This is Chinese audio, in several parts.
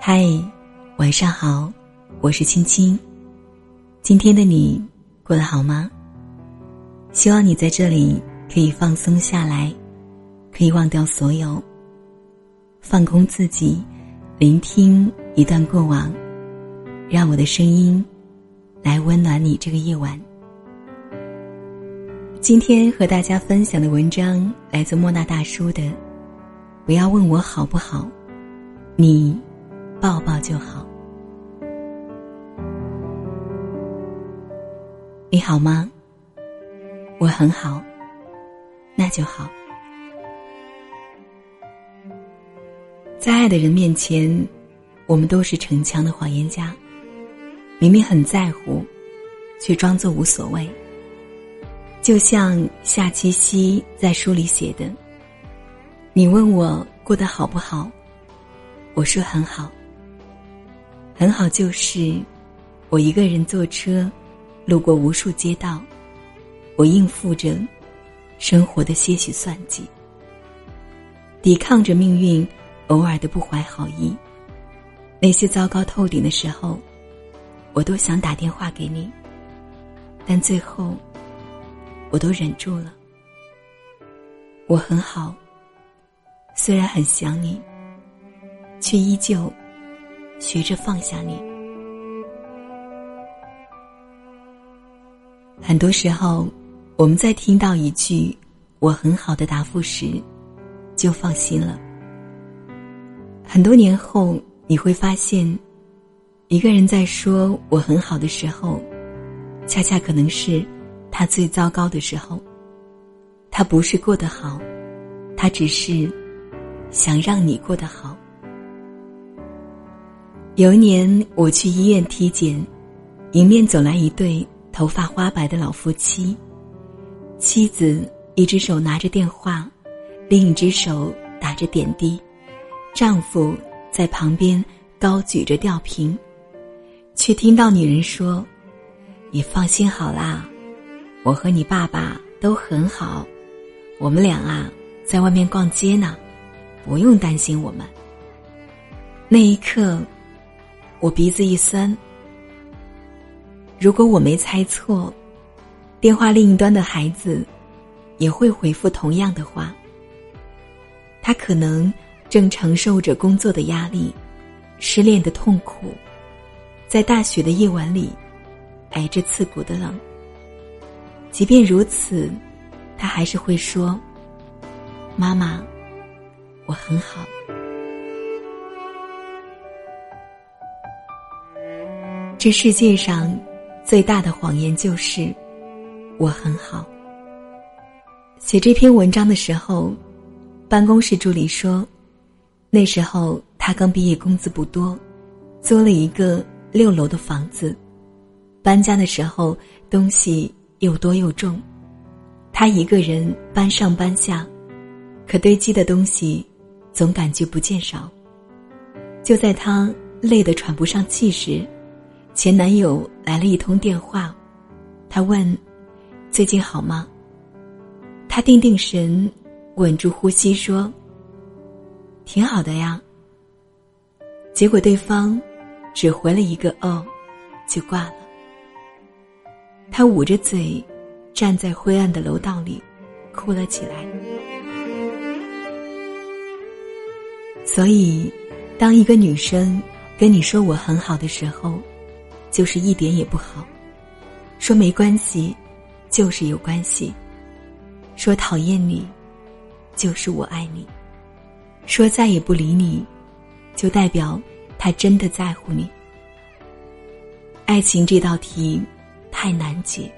嗨，晚上好，我是青青。今天的你过得好吗？希望你在这里可以放松下来，可以忘掉所有，放空自己，聆听一段过往，让我的声音来温暖你这个夜晚。今天和大家分享的文章来自莫那大叔的《不要问我好不好，你》。抱抱就好。你好吗？我很好，那就好。在爱的人面前，我们都是逞强的谎言家。明明很在乎，却装作无所谓。就像夏七夕在书里写的：“你问我过得好不好，我说很好。”很好，就是我一个人坐车，路过无数街道，我应付着生活的些许算计，抵抗着命运偶尔的不怀好意。那些糟糕透顶的时候，我都想打电话给你，但最后我都忍住了。我很好，虽然很想你，却依旧。学着放下你。很多时候，我们在听到一句“我很好的”答复时，就放心了。很多年后，你会发现，一个人在说“我很好的”时候，恰恰可能是他最糟糕的时候。他不是过得好，他只是想让你过得好。有一年，我去医院体检，迎面走来一对头发花白的老夫妻。妻子一只手拿着电话，另一只手打着点滴，丈夫在旁边高举着吊瓶，却听到女人说：“你放心好啦，我和你爸爸都很好，我们俩啊在外面逛街呢，不用担心我们。”那一刻。我鼻子一酸。如果我没猜错，电话另一端的孩子也会回复同样的话。他可能正承受着工作的压力、失恋的痛苦，在大雪的夜晚里挨着刺骨的冷。即便如此，他还是会说：“妈妈，我很好。”这世界上最大的谎言就是我很好。写这篇文章的时候，办公室助理说，那时候他刚毕业，工资不多，租了一个六楼的房子，搬家的时候东西又多又重，他一个人搬上搬下，可堆积的东西总感觉不见少。就在他累得喘不上气时。前男友来了一通电话，他问：“最近好吗？”他定定神，稳住呼吸说：“挺好的呀。”结果对方只回了一个“哦”，就挂了。他捂着嘴，站在灰暗的楼道里，哭了起来。所以，当一个女生跟你说“我很好的”时候，就是一点也不好，说没关系，就是有关系；说讨厌你，就是我爱你；说再也不理你，就代表他真的在乎你。爱情这道题太难解，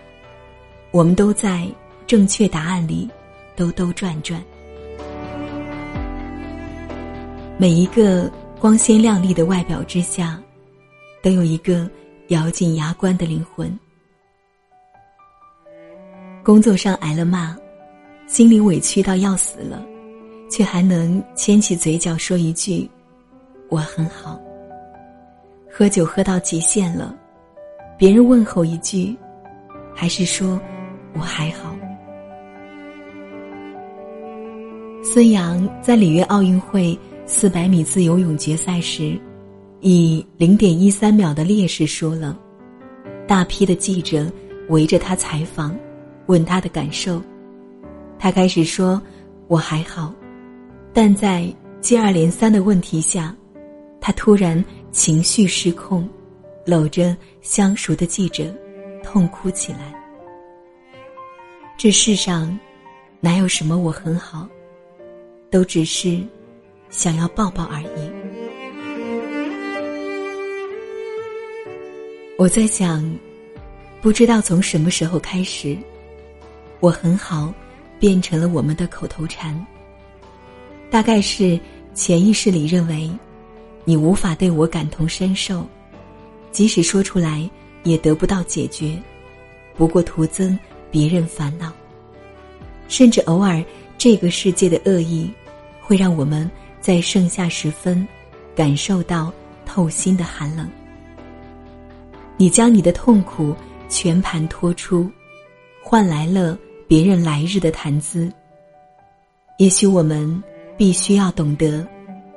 我们都在正确答案里兜兜转转。每一个光鲜亮丽的外表之下，都有一个。咬紧牙关的灵魂，工作上挨了骂，心里委屈到要死了，却还能牵起嘴角说一句：“我很好。”喝酒喝到极限了，别人问候一句，还是说：“我还好。”孙杨在里约奥运会四百米自由泳决赛时，以零点一三秒的劣势输了。大批的记者围着他采访，问他的感受。他开始说：“我还好。”但在接二连三的问题下，他突然情绪失控，搂着相熟的记者，痛哭起来。这世上，哪有什么我很好，都只是想要抱抱而已。我在想，不知道从什么时候开始，我很好，变成了我们的口头禅。大概是潜意识里认为，你无法对我感同身受，即使说出来也得不到解决，不过徒增别人烦恼。甚至偶尔，这个世界的恶意，会让我们在盛夏时分，感受到透心的寒冷。你将你的痛苦全盘托出，换来了别人来日的谈资。也许我们。必须要懂得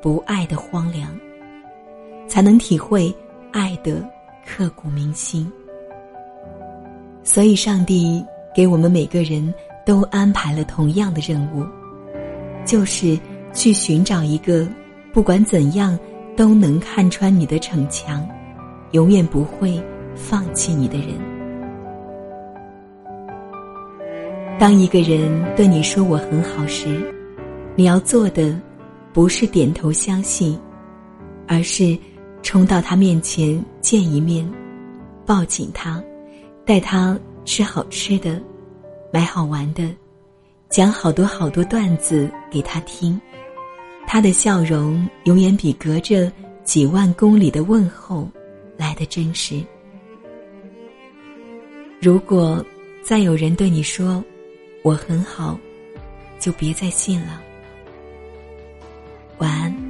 不爱的荒凉，才能体会爱的刻骨铭心。所以，上帝给我们每个人都安排了同样的任务，就是去寻找一个不管怎样都能看穿你的逞强，永远不会放弃你的人。当一个人对你说“我很好”时，你要做的，不是点头相信，而是冲到他面前见一面，抱紧他，带他吃好吃的，买好玩的，讲好多好多段子给他听。他的笑容永远比隔着几万公里的问候来的真实。如果再有人对你说“我很好”，就别再信了。晚安。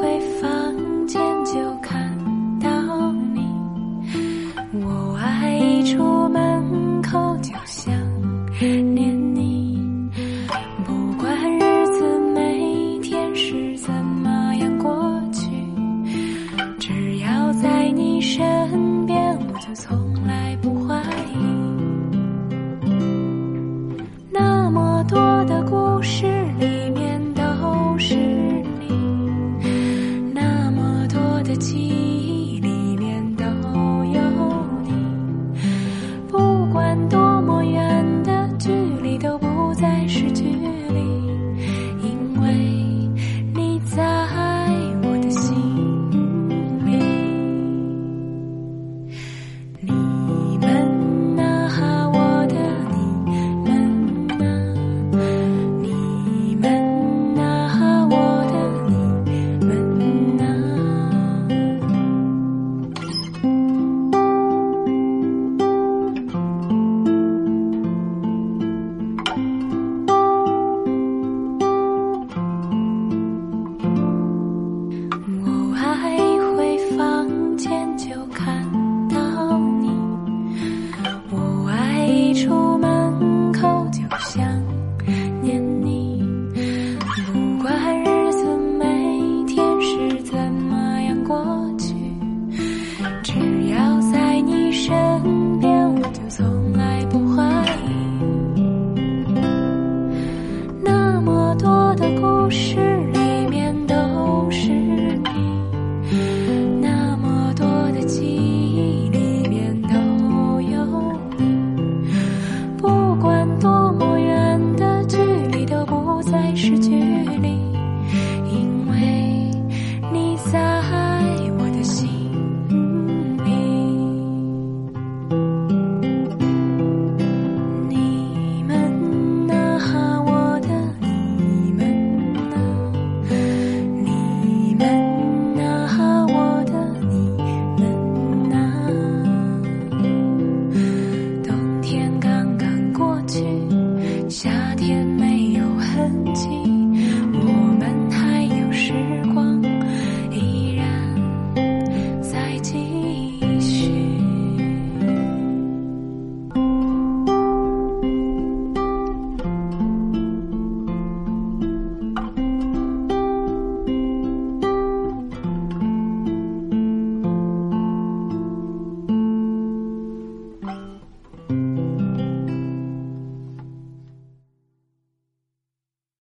会放